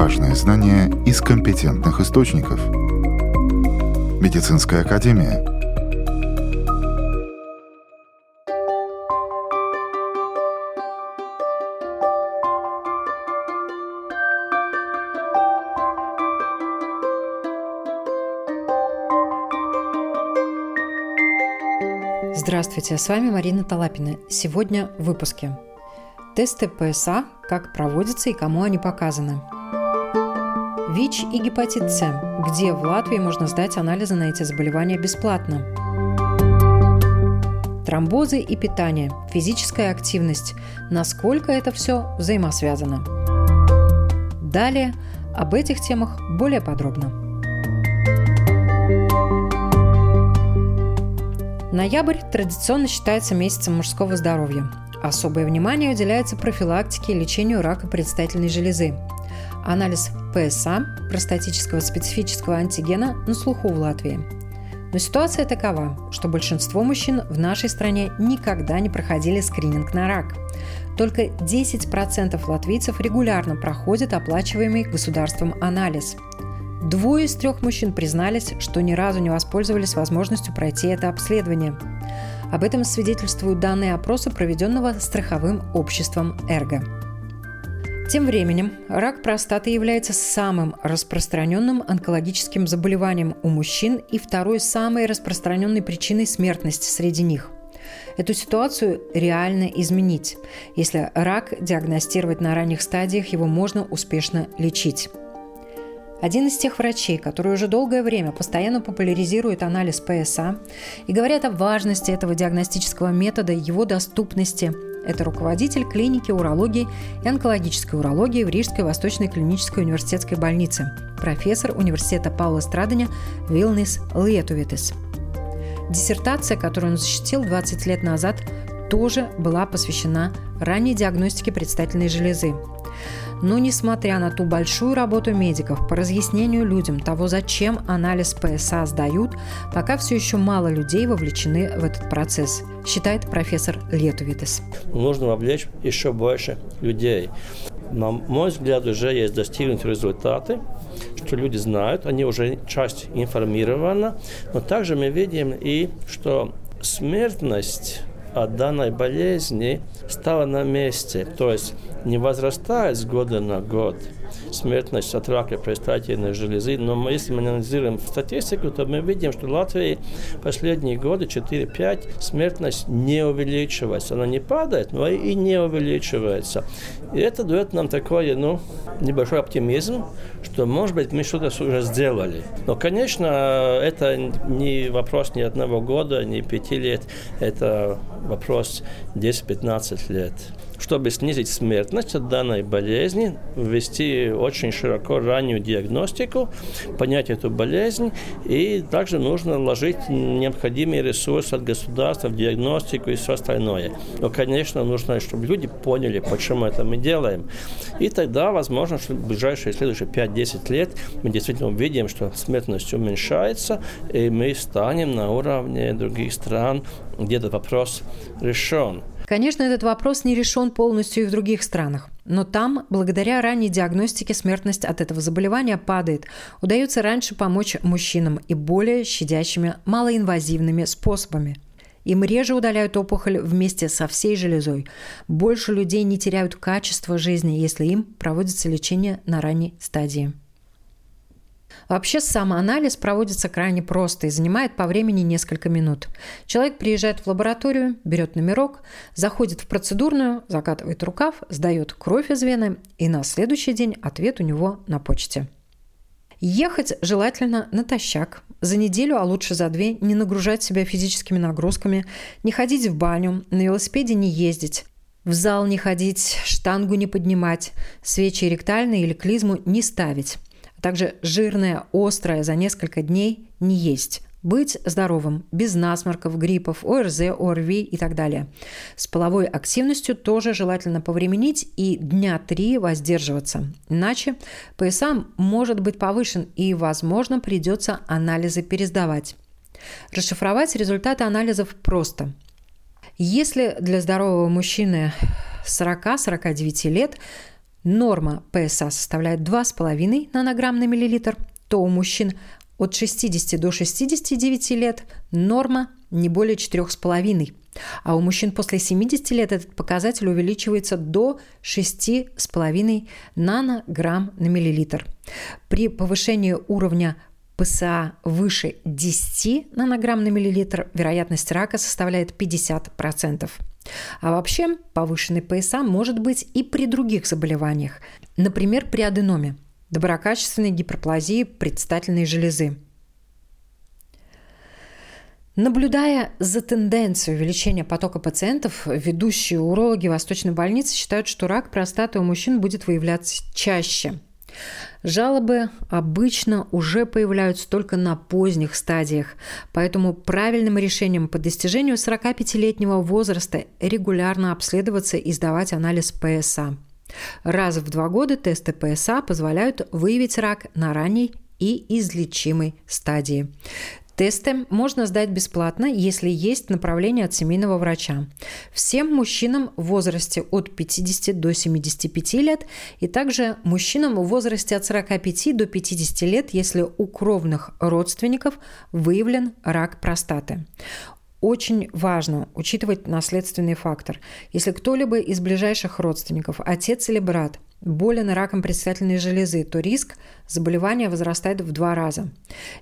важные знания из компетентных источников. Медицинская академия. Здравствуйте, с вами Марина Талапина. Сегодня в выпуске. Тесты ПСА, как проводятся и кому они показаны. ВИЧ и гепатит С. Где в Латвии можно сдать анализы на эти заболевания бесплатно. Тромбозы и питание. Физическая активность. Насколько это все взаимосвязано. Далее об этих темах более подробно. Ноябрь традиционно считается месяцем мужского здоровья. Особое внимание уделяется профилактике и лечению рака предстательной железы. Анализ ПСА, простатического специфического антигена, на слуху в Латвии. Но ситуация такова, что большинство мужчин в нашей стране никогда не проходили скрининг на рак. Только 10% латвийцев регулярно проходят оплачиваемый государством анализ. Двое из трех мужчин признались, что ни разу не воспользовались возможностью пройти это обследование – об этом свидетельствуют данные опроса, проведенного страховым обществом «Эрго». Тем временем рак простаты является самым распространенным онкологическим заболеванием у мужчин и второй самой распространенной причиной смертности среди них. Эту ситуацию реально изменить. Если рак диагностировать на ранних стадиях, его можно успешно лечить. Один из тех врачей, которые уже долгое время постоянно популяризируют анализ ПСА и говорят о важности этого диагностического метода, его доступности, это руководитель клиники урологии и онкологической урологии в Рижской Восточной клинической университетской больнице, профессор университета Паула Страдания Вилнис Летувитис. Диссертация, которую он защитил 20 лет назад, тоже была посвящена ранней диагностике предстательной железы. Но несмотря на ту большую работу медиков по разъяснению людям того, зачем анализ ПСА сдают, пока все еще мало людей вовлечены в этот процесс, считает профессор Летувитес. Нужно вовлечь еще больше людей. На мой взгляд, уже есть достигнуты результаты, что люди знают, они уже часть информирована, но также мы видим и, что смертность от данной болезни стала на месте. То есть не возрастает с года на год смертность от рака предстательной железы. Но если мы анализируем статистику, то мы видим, что в Латвии последние годы, 4-5, смертность не увеличивается. Она не падает, но и не увеличивается. И это дает нам такой, ну, небольшой оптимизм, что, может быть, мы что-то уже сделали. Но, конечно, это не вопрос ни одного года, ни пяти лет. Это вопрос 10-15 лет чтобы снизить смертность от данной болезни, ввести очень широко раннюю диагностику, понять эту болезнь, и также нужно вложить необходимый ресурс от государства в диагностику и все остальное. Но, конечно, нужно, чтобы люди поняли, почему это мы делаем. И тогда, возможно, что в ближайшие следующие 5-10 лет мы действительно увидим, что смертность уменьшается, и мы станем на уровне других стран, где этот вопрос решен. Конечно, этот вопрос не решен полностью и в других странах. Но там, благодаря ранней диагностике, смертность от этого заболевания падает. Удается раньше помочь мужчинам и более щадящими, малоинвазивными способами. Им реже удаляют опухоль вместе со всей железой. Больше людей не теряют качество жизни, если им проводится лечение на ранней стадии. Вообще самоанализ проводится крайне просто и занимает по времени несколько минут. Человек приезжает в лабораторию, берет номерок, заходит в процедурную, закатывает рукав, сдает кровь из вены, и на следующий день ответ у него на почте. Ехать желательно натощак. За неделю, а лучше за две, не нагружать себя физическими нагрузками, не ходить в баню, на велосипеде не ездить, в зал не ходить, штангу не поднимать, свечи ректальные или клизму не ставить также жирное, острое за несколько дней не есть. Быть здоровым, без насморков, гриппов, ОРЗ, ОРВИ и так далее. С половой активностью тоже желательно повременить и дня три воздерживаться. Иначе ПСА может быть повышен и, возможно, придется анализы пересдавать. Расшифровать результаты анализов просто. Если для здорового мужчины 40-49 лет норма ПСА составляет 2,5 нанограмм на миллилитр, то у мужчин от 60 до 69 лет норма не более 4,5. А у мужчин после 70 лет этот показатель увеличивается до 6,5 нанограмм на миллилитр. При повышении уровня ПСА выше 10 нанограмм на миллилитр вероятность рака составляет 50%. А вообще повышенный ПСА может быть и при других заболеваниях, например, при аденоме, доброкачественной гиперплазии предстательной железы. Наблюдая за тенденцией увеличения потока пациентов, ведущие урологи Восточной больницы считают, что рак простаты у мужчин будет выявляться чаще. Жалобы обычно уже появляются только на поздних стадиях, поэтому правильным решением по достижению 45-летнего возраста регулярно обследоваться и сдавать анализ ПСА. Раз в два года тесты ПСА позволяют выявить рак на ранней и излечимой стадии. Тесты можно сдать бесплатно, если есть направление от семейного врача. Всем мужчинам в возрасте от 50 до 75 лет и также мужчинам в возрасте от 45 до 50 лет, если у кровных родственников выявлен рак простаты. Очень важно учитывать наследственный фактор. Если кто-либо из ближайших родственников, отец или брат, болен раком предстательной железы, то риск заболевания возрастает в два раза.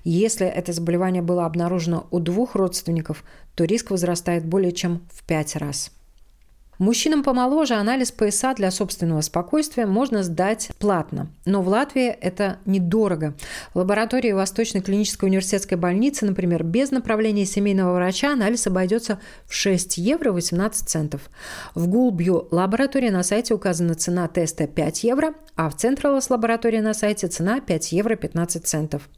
Если это заболевание было обнаружено у двух родственников, то риск возрастает более чем в пять раз. Мужчинам помоложе анализ ПСА для собственного спокойствия можно сдать платно. Но в Латвии это недорого. Лаборатории Восточной клинической университетской больницы, например, без направления семейного врача анализ обойдется в 6 евро 18 центов. В Гулбью лаборатории на сайте указана цена теста 5 евро, а в Централос лаборатории на сайте цена 5 евро 15 центов.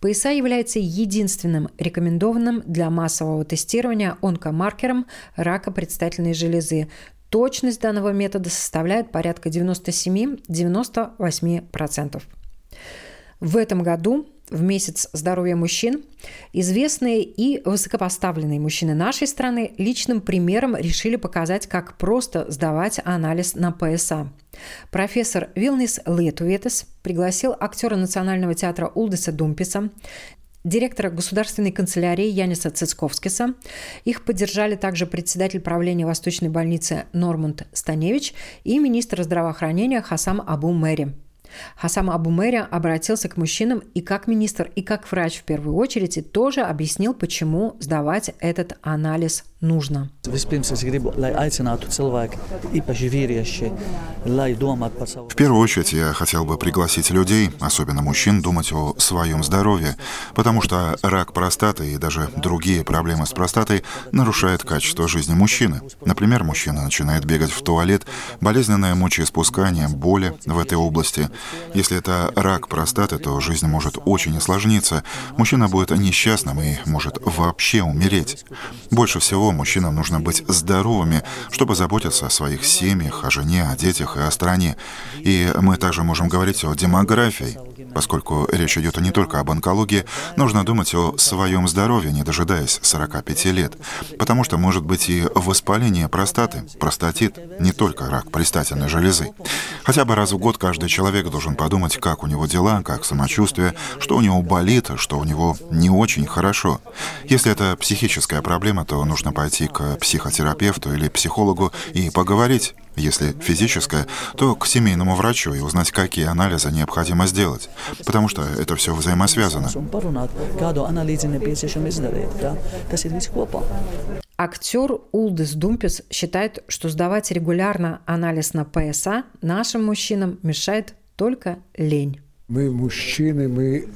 ПСА является единственным рекомендованным для массового тестирования онкомаркером рака предстательной железы, Точность данного метода составляет порядка 97-98%. В этом году в месяц здоровья мужчин, известные и высокопоставленные мужчины нашей страны личным примером решили показать, как просто сдавать анализ на ПСА. Профессор Вилнис Летуветес пригласил актера Национального театра Улдеса Думписа, директора государственной канцелярии Яниса Цицковскиса. Их поддержали также председатель правления Восточной больницы Нормунд Станевич и министр здравоохранения Хасам Абу Мэри. Хасам Абу Мэри обратился к мужчинам и как министр, и как врач в первую очередь, и тоже объяснил, почему сдавать этот анализ нужно. В первую очередь я хотел бы пригласить людей, особенно мужчин, думать о своем здоровье, потому что рак простаты и даже другие проблемы с простатой нарушают качество жизни мужчины. Например, мужчина начинает бегать в туалет, болезненное мочеиспускание, боли в этой области. Если это рак простаты, то жизнь может очень осложниться. Мужчина будет несчастным и может вообще умереть. Больше всего мужчинам нужно быть здоровыми, чтобы заботиться о своих семьях, о жене, о детях и о стране. И мы также можем говорить о демографии. Поскольку речь идет не только об онкологии, нужно думать о своем здоровье, не дожидаясь 45 лет. Потому что может быть и воспаление простаты, простатит, не только рак предстательной железы. Хотя бы раз в год каждый человек должен подумать, как у него дела, как самочувствие, что у него болит, что у него не очень хорошо. Если это психическая проблема, то нужно пойти к психотерапевту или психологу и поговорить. Если физическое, то к семейному врачу и узнать, какие анализы необходимо сделать, потому что это все взаимосвязано. Актер Улдис Думпис считает, что сдавать регулярно анализ на ПСА нашим мужчинам мешает только лень. Мы мужчины, мы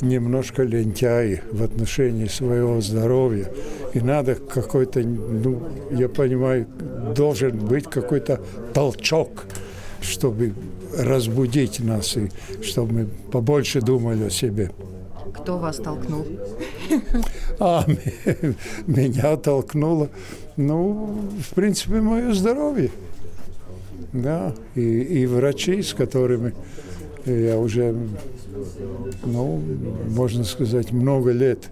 немножко лентяи в отношении своего здоровья. И надо какой-то, ну, я понимаю, должен быть какой-то толчок, чтобы разбудить нас и чтобы мы побольше думали о себе. Кто вас толкнул? А, меня толкнуло, ну, в принципе, мое здоровье. Да, и, и врачи, с которыми я уже, ну, можно сказать, много лет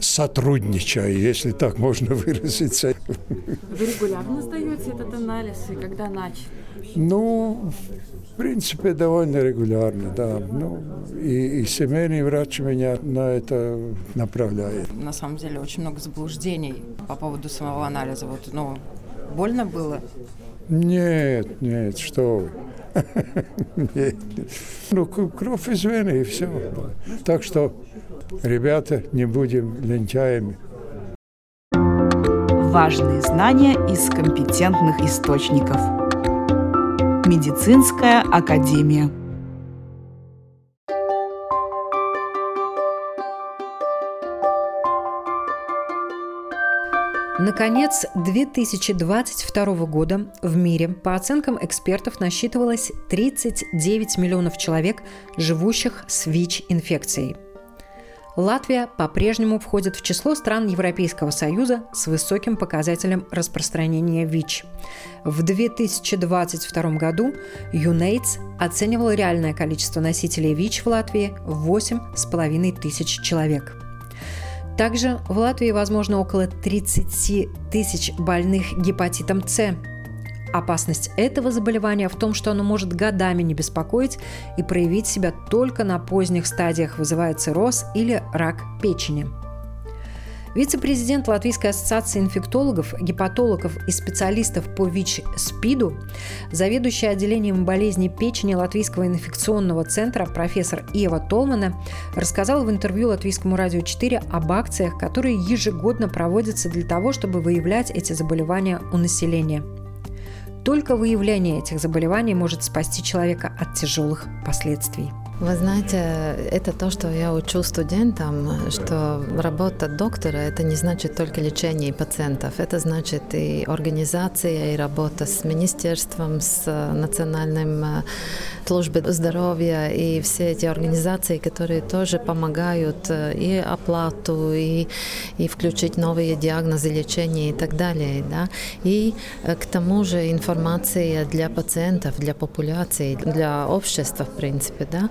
сотрудничаю, если так можно выразиться. Вы регулярно сдаете этот анализ и когда начали? Ну, в принципе, довольно регулярно, да. Ну, и, и семейный врач меня на это направляет. На самом деле очень много заблуждений по поводу самого анализа. Вот, ну, больно было? Нет, нет, что вы. Нет. Ну, кровь из вены и все. Так что, ребята, не будем лентяями. Важные знания из компетентных источников. Медицинская академия. Наконец, 2022 года в мире, по оценкам экспертов, насчитывалось 39 миллионов человек, живущих с ВИЧ-инфекцией. Латвия по-прежнему входит в число стран Европейского Союза с высоким показателем распространения ВИЧ. В 2022 году ЮНЕЙДС оценивал реальное количество носителей ВИЧ в Латвии в 8,5 тысяч человек – также в Латвии возможно около 30 тысяч больных гепатитом С. Опасность этого заболевания в том, что оно может годами не беспокоить и проявить себя только на поздних стадиях, вызывая цирроз или рак печени – Вице-президент Латвийской ассоциации инфектологов, гепатологов и специалистов по ВИЧ-СПИДу, заведующий отделением болезней печени Латвийского инфекционного центра профессор Ева Толмана рассказал в интервью Латвийскому радио 4 об акциях, которые ежегодно проводятся для того, чтобы выявлять эти заболевания у населения. Только выявление этих заболеваний может спасти человека от тяжелых последствий. Вы знаете, это то, что я учу студентам, что работа доктора – это не значит только лечение пациентов, это значит и организация, и работа с министерством, с национальным службой здоровья, и все эти организации, которые тоже помогают э, и оплату, и, и включить новые диагнозы лечения и так далее. Да? И э, к тому же информация для пациентов, для популяции, для общества, в принципе. Да?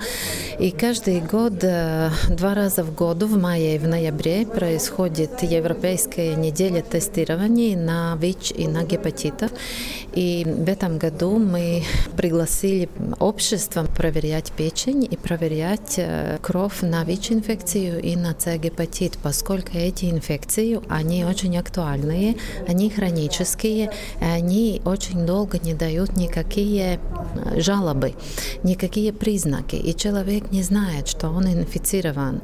И каждый год, э, два раза в году, в мае и в ноябре, происходит Европейская неделя тестирования на ВИЧ и на гепатитов. И в этом году мы пригласили общество проверять печень и проверять э, кровь на ВИЧ-инфекцию и на С-гепатит, поскольку эти инфекции, они очень актуальные, они хронические, они очень долго не дают никакие э, жалобы, никакие признаки. И человек не знает, что он инфицирован.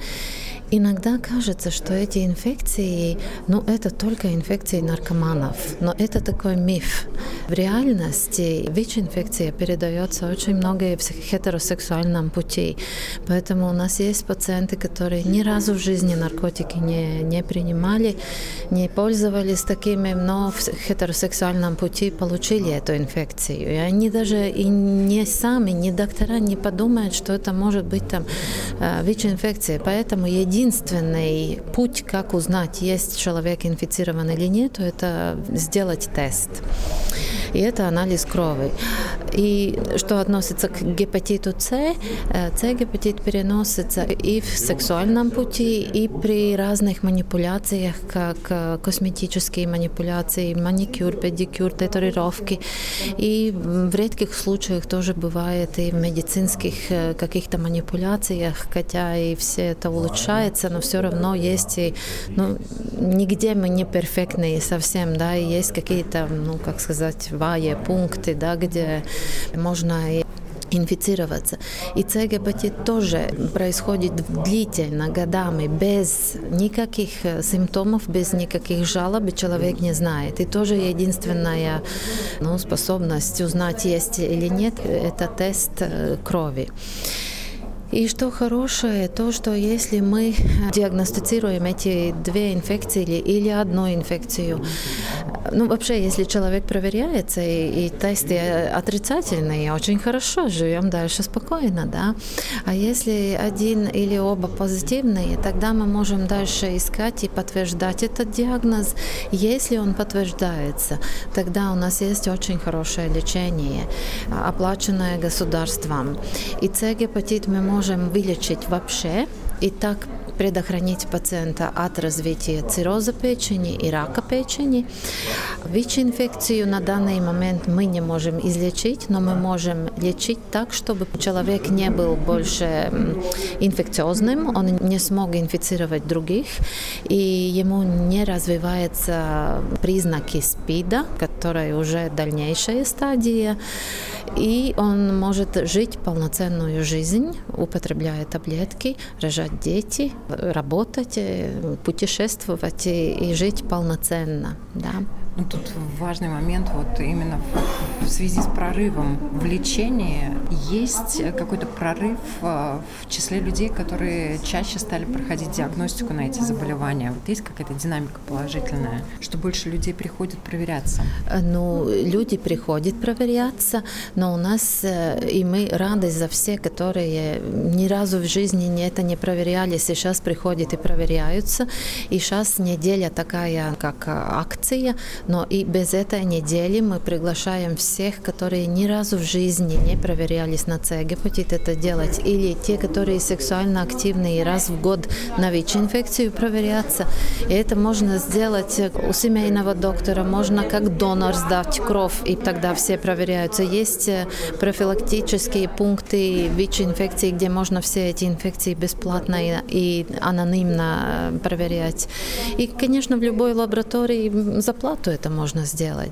Иногда кажется, что эти инфекции, ну, это только инфекции наркоманов, но это такой миф. В реальности ВИЧ-инфекция передается очень много в хетеросексуальном пути, поэтому у нас есть пациенты, которые ни разу в жизни наркотики не, не принимали, не пользовались такими, но в хетеросексуальном пути получили эту инфекцию. И они даже и не сами, ни доктора не подумают, что это может быть там э, ВИЧ-инфекция. Поэтому единственное единственный путь, как узнать, есть человек инфицирован или нет, это сделать тест. И это анализ крови. И что относится к гепатиту С, э, С-гепатит переносится и в сексуальном пути, и при разных манипуляциях, как э, косметические манипуляции, маникюр, педикюр, татуировки. И в редких случаях тоже бывает и в медицинских э, каких-то манипуляциях, хотя и все это улучшается, но все равно есть и, ну, нигде мы не перфектные совсем, да, и есть какие-то, ну, как сказать, ваие пункты, да, где можно инфицироваться. И С-гепатит тоже происходит длительно, годами, без никаких э, симптомов, без никаких жалоб, человек не знает. И тоже единственная ну, способность узнать, есть или нет, это тест э, крови. И что хорошее, то, что если мы диагностицируем эти две инфекции или, или одну инфекцию, ну вообще, если человек проверяется и, и тесты отрицательные, очень хорошо, живем дальше спокойно, да. А если один или оба позитивные, тогда мы можем дальше искать и подтверждать этот диагноз. Если он подтверждается, тогда у нас есть очень хорошее лечение, оплаченное государством. И С-гепатит мы можем можем вылечить вообще и так предохранить пациента от развития цирроза печени и рака печени. ВИЧ-инфекцию на данный момент мы не можем излечить, но мы можем лечить так, чтобы человек не был больше инфекциозным, он не смог инфицировать других, и ему не развиваются признаки СПИДа, который уже дальнейшая стадия, и он может жить полноценную жизнь, употребляя таблетки, рожать дети, работать, э, путешествовать и, и жить полноценно. Да. Ну, тут важный момент вот именно в, связи с прорывом в лечении. Есть какой-то прорыв э, в числе людей, которые чаще стали проходить диагностику на эти заболевания. Вот есть какая-то динамика положительная, что больше людей приходят проверяться? Э, ну, люди приходят проверяться, но у нас, э, и мы рады за все, которые ни разу в жизни это не проверяли, сейчас приходят и проверяются. И сейчас неделя такая, как акция, но и без этой недели мы приглашаем всех, которые ни разу в жизни не проверялись на С-гепатит, это делать. Или те, которые сексуально активны и раз в год на ВИЧ-инфекцию проверяться. И это можно сделать у семейного доктора, можно как донор сдать кровь, и тогда все проверяются. Есть э, профилактические пункты ВИЧ-инфекции, где можно все эти инфекции бесплатно и анонимно э, проверять. И, конечно, в любой лаборатории за это можно сделать.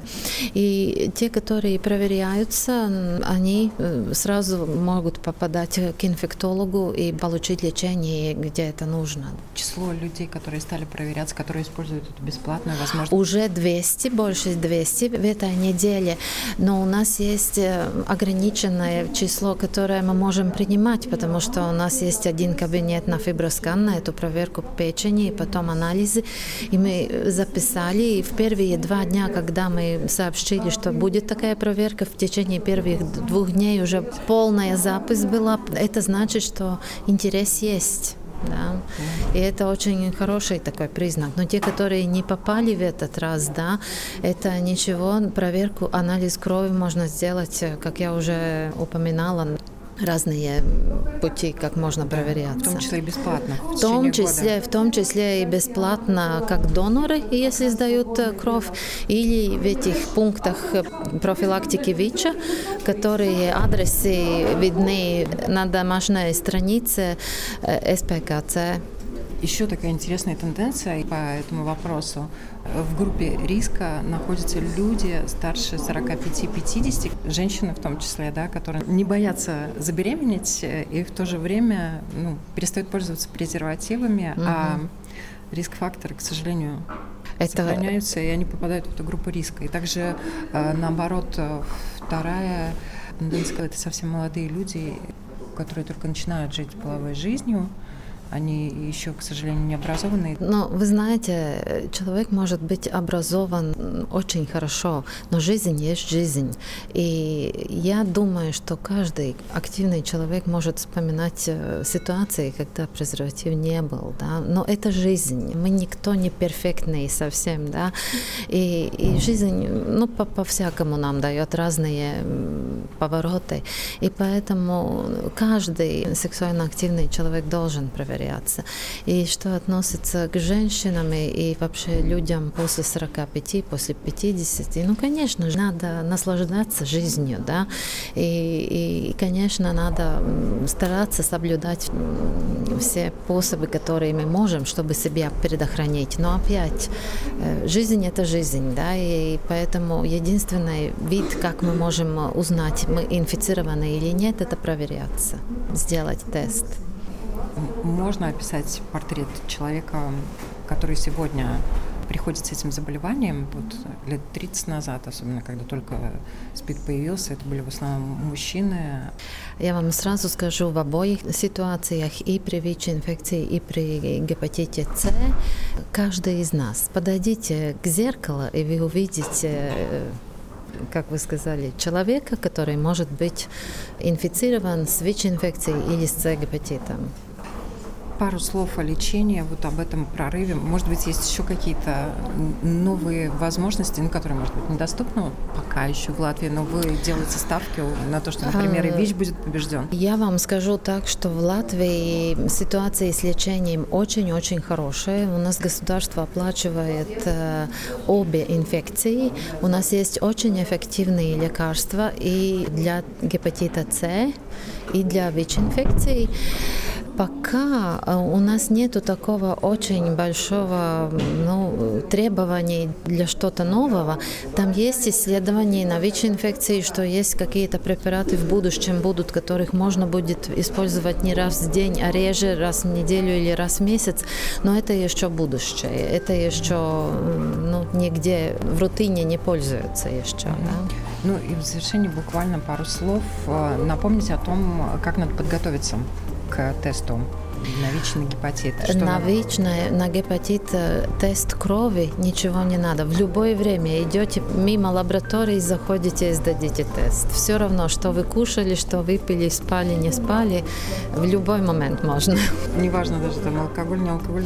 И те, которые проверяются, они э, сразу могут попадать к инфектологу и получить лечение, где это нужно. Число людей, которые стали проверяться, которые используют эту бесплатную возможность? Уже 200, больше 200 в этой неделе. Но у нас есть э, ограниченное число, которое мы можем принимать, потому что у нас есть один кабинет на фиброскан, на эту проверку печени, и потом анализы. И мы записали, и в первые два два дня, когда мы сообщили, что будет такая проверка, в течение первых двух дней уже полная запись была. Это значит, что интерес есть. Да. И это очень хороший такой признак. Но те, которые не попали в этот раз, да, это ничего, проверку, анализ крови можно сделать, как я уже упоминала, разные пути, как можно проверяться. В том числе и бесплатно. В, в том числе, года. в том числе и бесплатно, как доноры, если сдают э, кровь, или в этих пунктах профилактики ВИЧа, которые адресы видны на домашней странице э, СПКЦ. Еще такая интересная тенденция по этому вопросу. В группе риска находятся люди старше 45-50, женщины в том числе, да, которые не боятся забеременеть и в то же время ну, перестают пользоваться презервативами, угу. а риск-факторы, к сожалению, это... сохраняются, и они попадают в эту группу риска. И также, э, наоборот, вторая тенденция – это совсем молодые люди, которые только начинают жить половой жизнью, они еще, к сожалению, не образованы. Но вы знаете, человек может быть образован очень хорошо, но жизнь есть жизнь. И я думаю, что каждый активный человек может вспоминать э, ситуации, когда презерватив не был, да. Но это жизнь. Мы никто не перфектный совсем, да. И, и жизнь, ну, по, по-всякому нам дает разные повороты. И поэтому каждый сексуально активный человек должен проверять боятся. И что относится к женщинам и, и вообще людям после 45, после 50, ну, конечно, надо наслаждаться жизнью, да, и, и конечно, надо стараться соблюдать все способы, которые мы можем, чтобы себя предохранить. Но опять, э, жизнь – это жизнь, да, и поэтому единственный вид, как мы можем узнать, мы инфицированы или нет, это проверяться, сделать тест можно описать портрет человека, который сегодня приходит с этим заболеванием, вот лет 30 назад, особенно когда только СПИД появился, это были в основном мужчины. Я вам сразу скажу, в обоих ситуациях, и при ВИЧ-инфекции, и при гепатите С, каждый из нас, подойдите к зеркалу, и вы увидите как вы сказали, человека, который может быть инфицирован с ВИЧ-инфекцией или с С-гепатитом. Пару слов о лечении, вот об этом прорыве. Может быть, есть еще какие-то новые возможности, ну, которые, может быть, недоступны пока еще в Латвии, но вы делаете ставки на то, что, например, и а, ВИЧ будет побежден? Я вам скажу так, что в Латвии ситуация с лечением очень-очень хорошая. У нас государство оплачивает э, обе инфекции. У нас есть очень эффективные лекарства и для гепатита С, и для ВИЧ-инфекций. Пока э, у нас нету такого очень большого ну, требований для что-то нового. Там есть исследования на ВИЧ-инфекции, что есть какие-то препараты в будущем будут, которых можно будет использовать не раз в день, а реже раз в неделю или раз в месяц. Но это еще будущее. Это еще ну, нигде в рутине не пользуются еще. Да? Ну и в завершении буквально пару слов. Э, напомните о том, как надо подготовиться к тесту на ВИЧ на гепатит? Что на ВИЧ, на, на гепатит э, тест крови ничего не надо. В любое время идете мимо лаборатории, заходите и сдадите тест. Все равно, что вы кушали, что выпили, спали, не спали, в любой момент можно. Неважно даже там алкоголь, не алкоголь,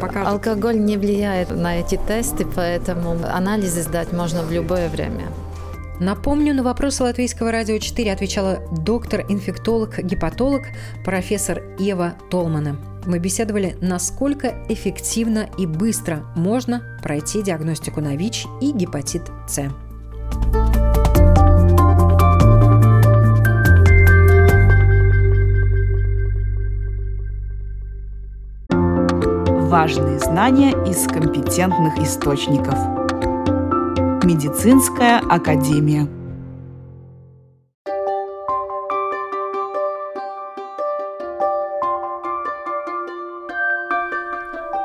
покажет. Алкоголь не влияет на эти тесты, поэтому анализы сдать можно в любое время. Напомню, на вопросы Латвийского радио 4 отвечала доктор-инфектолог-гепатолог профессор Ева Толмана. Мы беседовали, насколько эффективно и быстро можно пройти диагностику на ВИЧ и гепатит С. Важные знания из компетентных источников – Медицинская академия.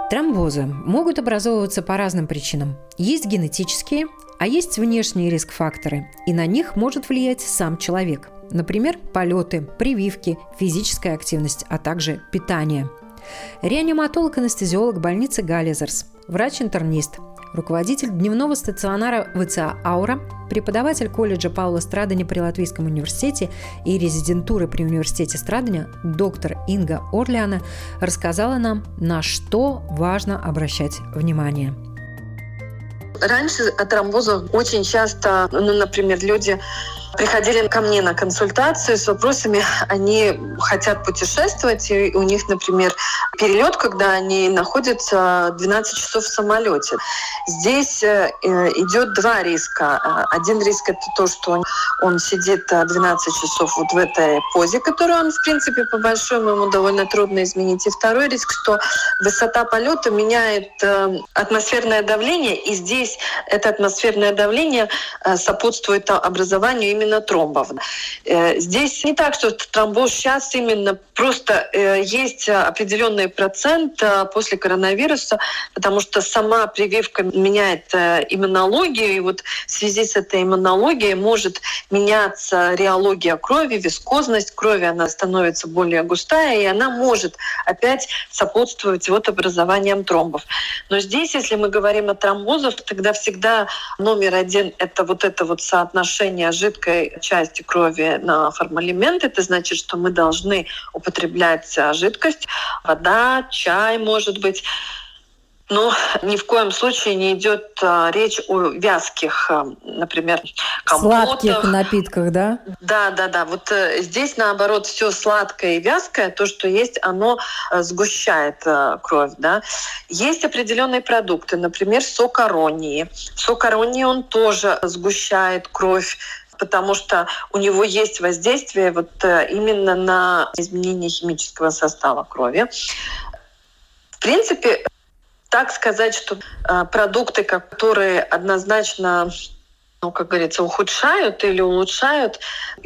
Тромбозы могут образовываться по разным причинам. Есть генетические, а есть внешние риск-факторы, и на них может влиять сам человек. Например, полеты, прививки, физическая активность, а также питание. Реаниматолог-анестезиолог больницы Галлизерс, врач-интернист, руководитель дневного стационара ВЦА «Аура», преподаватель колледжа Паула Страдани при Латвийском университете и резидентуры при университете Страдания доктор Инга Орлиана рассказала нам, на что важно обращать внимание. Раньше от тромбоза очень часто, ну, например, люди приходили ко мне на консультацию с вопросами, они хотят путешествовать, и у них, например, перелет, когда они находятся 12 часов в самолете. Здесь э, идет два риска. Один риск это то, что он, сидит 12 часов вот в этой позе, которую он, в принципе, по большому ему довольно трудно изменить. И второй риск, что высота полета меняет э, атмосферное давление, и здесь это атмосферное давление э, сопутствует образованию именно именно тромбов. Э, здесь не так, что тромбоз сейчас именно просто э, есть определенный процент э, после коронавируса, потому что сама прививка меняет иммунологию, и вот в связи с этой иммунологией может меняться реология крови, вискозность крови, она становится более густая, и она может опять сопутствовать вот образованием тромбов. Но здесь, если мы говорим о тромбозах, тогда всегда номер один — это вот это вот соотношение жидкой маленькой части крови на формалимент. Это значит, что мы должны употреблять жидкость, вода, чай, может быть, но ни в коем случае не идет а, речь о вязких, а, например, компотах. Сладких напитках, да? Да, да, да. Вот а, здесь, наоборот, все сладкое и вязкое, то, что есть, оно а, сгущает а, кровь. Да? Есть определенные продукты, например, сок аронии. Сок аронии, он тоже сгущает кровь потому что у него есть воздействие вот э, именно на изменение химического состава крови. В принципе, так сказать, что э, продукты, которые однозначно ну, как говорится, ухудшают или улучшают.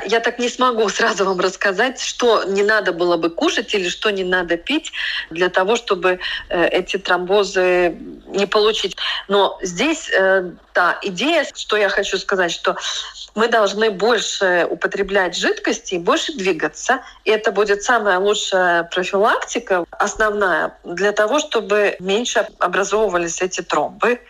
Я так не смогу сразу вам рассказать, что не надо было бы кушать или что не надо пить для того, чтобы э, эти тромбозы не получить. Но здесь, э, да, идея, что я хочу сказать, что мы должны больше употреблять жидкости и больше двигаться. И это будет самая лучшая профилактика, основная, для того, чтобы меньше образовывались эти тромбы.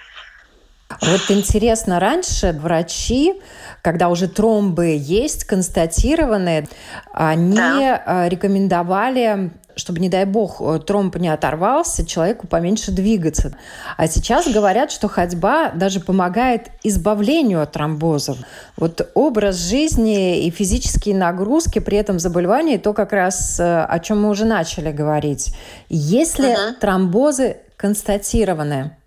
Вот интересно, раньше врачи, когда уже тромбы есть, констатированные, они да. рекомендовали чтобы, не дай бог, э, тромб не оторвался, человеку поменьше двигаться. А сейчас говорят, что ходьба даже помогает избавлению от тромбозов. Вот образ жизни и физические нагрузки при этом заболевании, то как раз э, о чем мы уже начали говорить. Если uh-huh. тромбозы констатированы,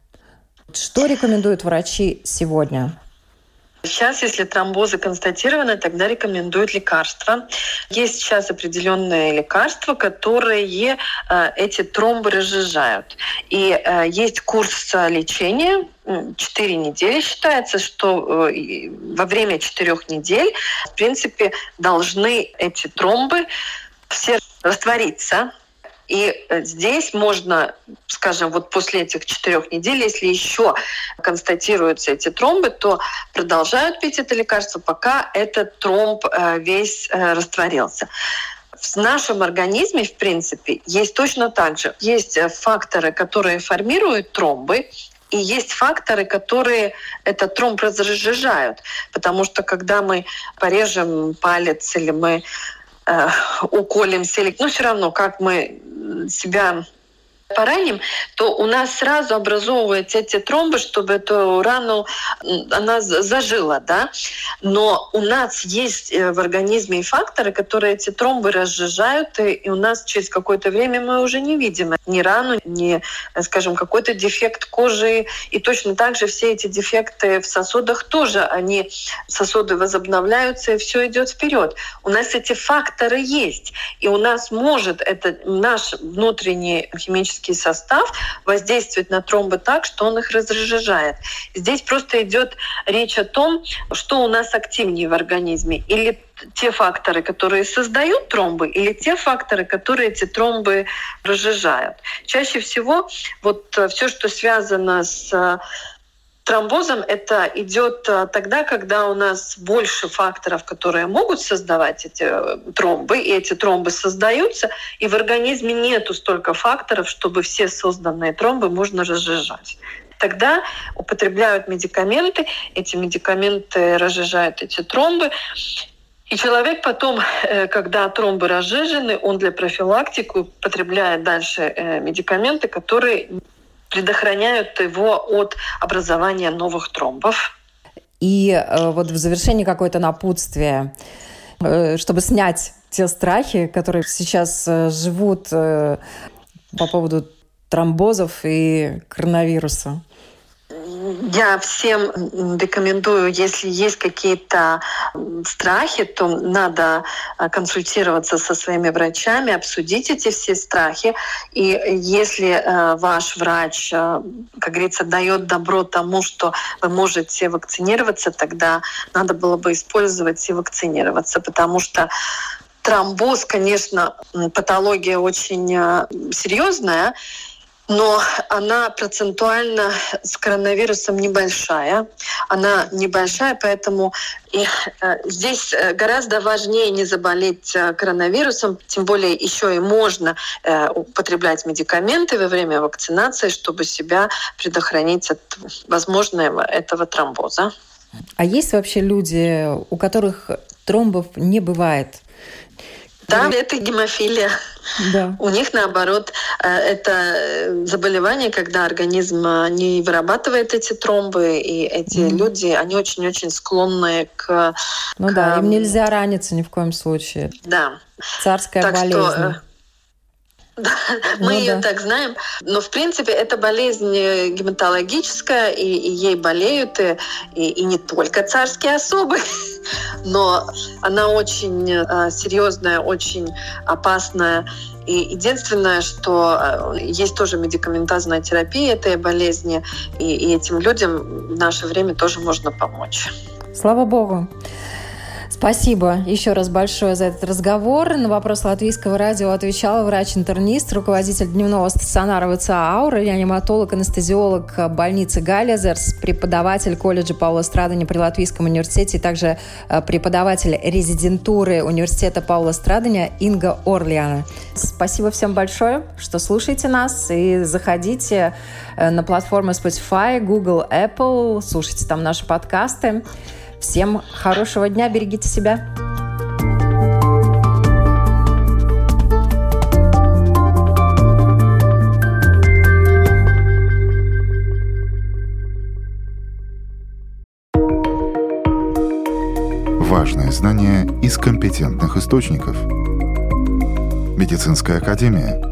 что рекомендуют врачи сегодня? Сейчас, если тромбозы констатированы, тогда рекомендуют лекарства. Есть сейчас определенные лекарства, которые э, эти тромбы разжижают. И э, есть курс лечения, 4 недели считается, что э, во время 4 недель, в принципе, должны эти тромбы все раствориться и э, здесь можно, скажем, вот после этих четырех недель, если еще констатируются эти тромбы, то продолжают пить это лекарство, пока этот тромб э, весь э, растворился. В нашем организме, в принципе, есть точно так же. Есть факторы, которые формируют тромбы, и есть факторы, которые этот тромб разжижают. Потому что когда мы порежем палец или мы э, уколемся, или, ну все равно, как мы себя пораним, то у нас сразу образовываются эти тромбы, чтобы эту рану она зажила, да. Но у нас есть э, в организме факторы, которые эти тромбы разжижают, и у нас через какое-то время мы уже не видим ни рану, ни, скажем, какой-то дефект кожи. И точно так же все эти дефекты в сосудах тоже, они сосуды возобновляются, и все идет вперед. У нас эти факторы есть, и у нас может это наш внутренний химический химический состав воздействует на тромбы так, что он их разжижает. Здесь просто идет речь о том, что у нас активнее в организме. Или те факторы, которые создают тромбы, или те факторы, которые эти тромбы разжижают. Чаще всего вот э, все, что связано с тромбозом это идет э, тогда, когда у нас больше факторов, которые могут создавать эти э, тромбы, и эти тромбы создаются, и в организме нету столько факторов, чтобы все созданные тромбы можно разжижать. Тогда употребляют медикаменты, эти медикаменты разжижают эти тромбы, и человек потом, э, когда тромбы разжижены, он для профилактики употребляет дальше медикаменты, которые предохраняют его от образования новых тромбов. И э, вот в завершении какое-то напутствие, э, чтобы снять те страхи, которые сейчас э, живут э, по поводу тромбозов и коронавируса я всем рекомендую, если есть какие-то страхи, то надо а, консультироваться со своими врачами, обсудить эти все страхи. И если э, ваш врач, э, как говорится, дает добро тому, что вы можете вакцинироваться, тогда надо было бы использовать и вакцинироваться, потому что тромбоз, конечно, патология очень серьезная, но она процентуально с коронавирусом небольшая. Она небольшая, поэтому и, э, здесь э, гораздо важнее не заболеть э, коронавирусом, тем более еще и можно э, употреблять медикаменты во время вакцинации, чтобы себя предохранить от возможного этого тромбоза. А есть вообще люди, у которых тромбов не бывает? Да, это гемофилия. Да. У них, наоборот, э, это заболевание, когда организм э, не вырабатывает эти тромбы, и эти mm. люди, они очень-очень склонны к... Ну к... да, им нельзя раниться ни в коем случае. Да. Царская так болезнь. Что, э, да, ну, мы ее да. так знаем, но в принципе это болезнь гематологическая, и, и ей болеют и, и, и не только царские особы, но она очень э, серьезная, очень опасная. И единственное, что э, есть тоже медикаментозная терапия этой болезни, и, и этим людям в наше время тоже можно помочь. Слава Богу. Спасибо еще раз большое за этот разговор. На вопрос латвийского радио отвечала врач-интернист, руководитель дневного стационара ВЦА «Аура», реаниматолог, анестезиолог больницы Галлизерс, преподаватель колледжа Паула Страдани при Латвийском университете и также э, преподаватель резидентуры университета Паула Страдания Инга Орлиана. Спасибо всем большое, что слушаете нас и заходите э, на платформы Spotify, Google, Apple, слушайте там наши подкасты. Всем хорошего дня, берегите себя. Важные знания из компетентных источников. Медицинская академия –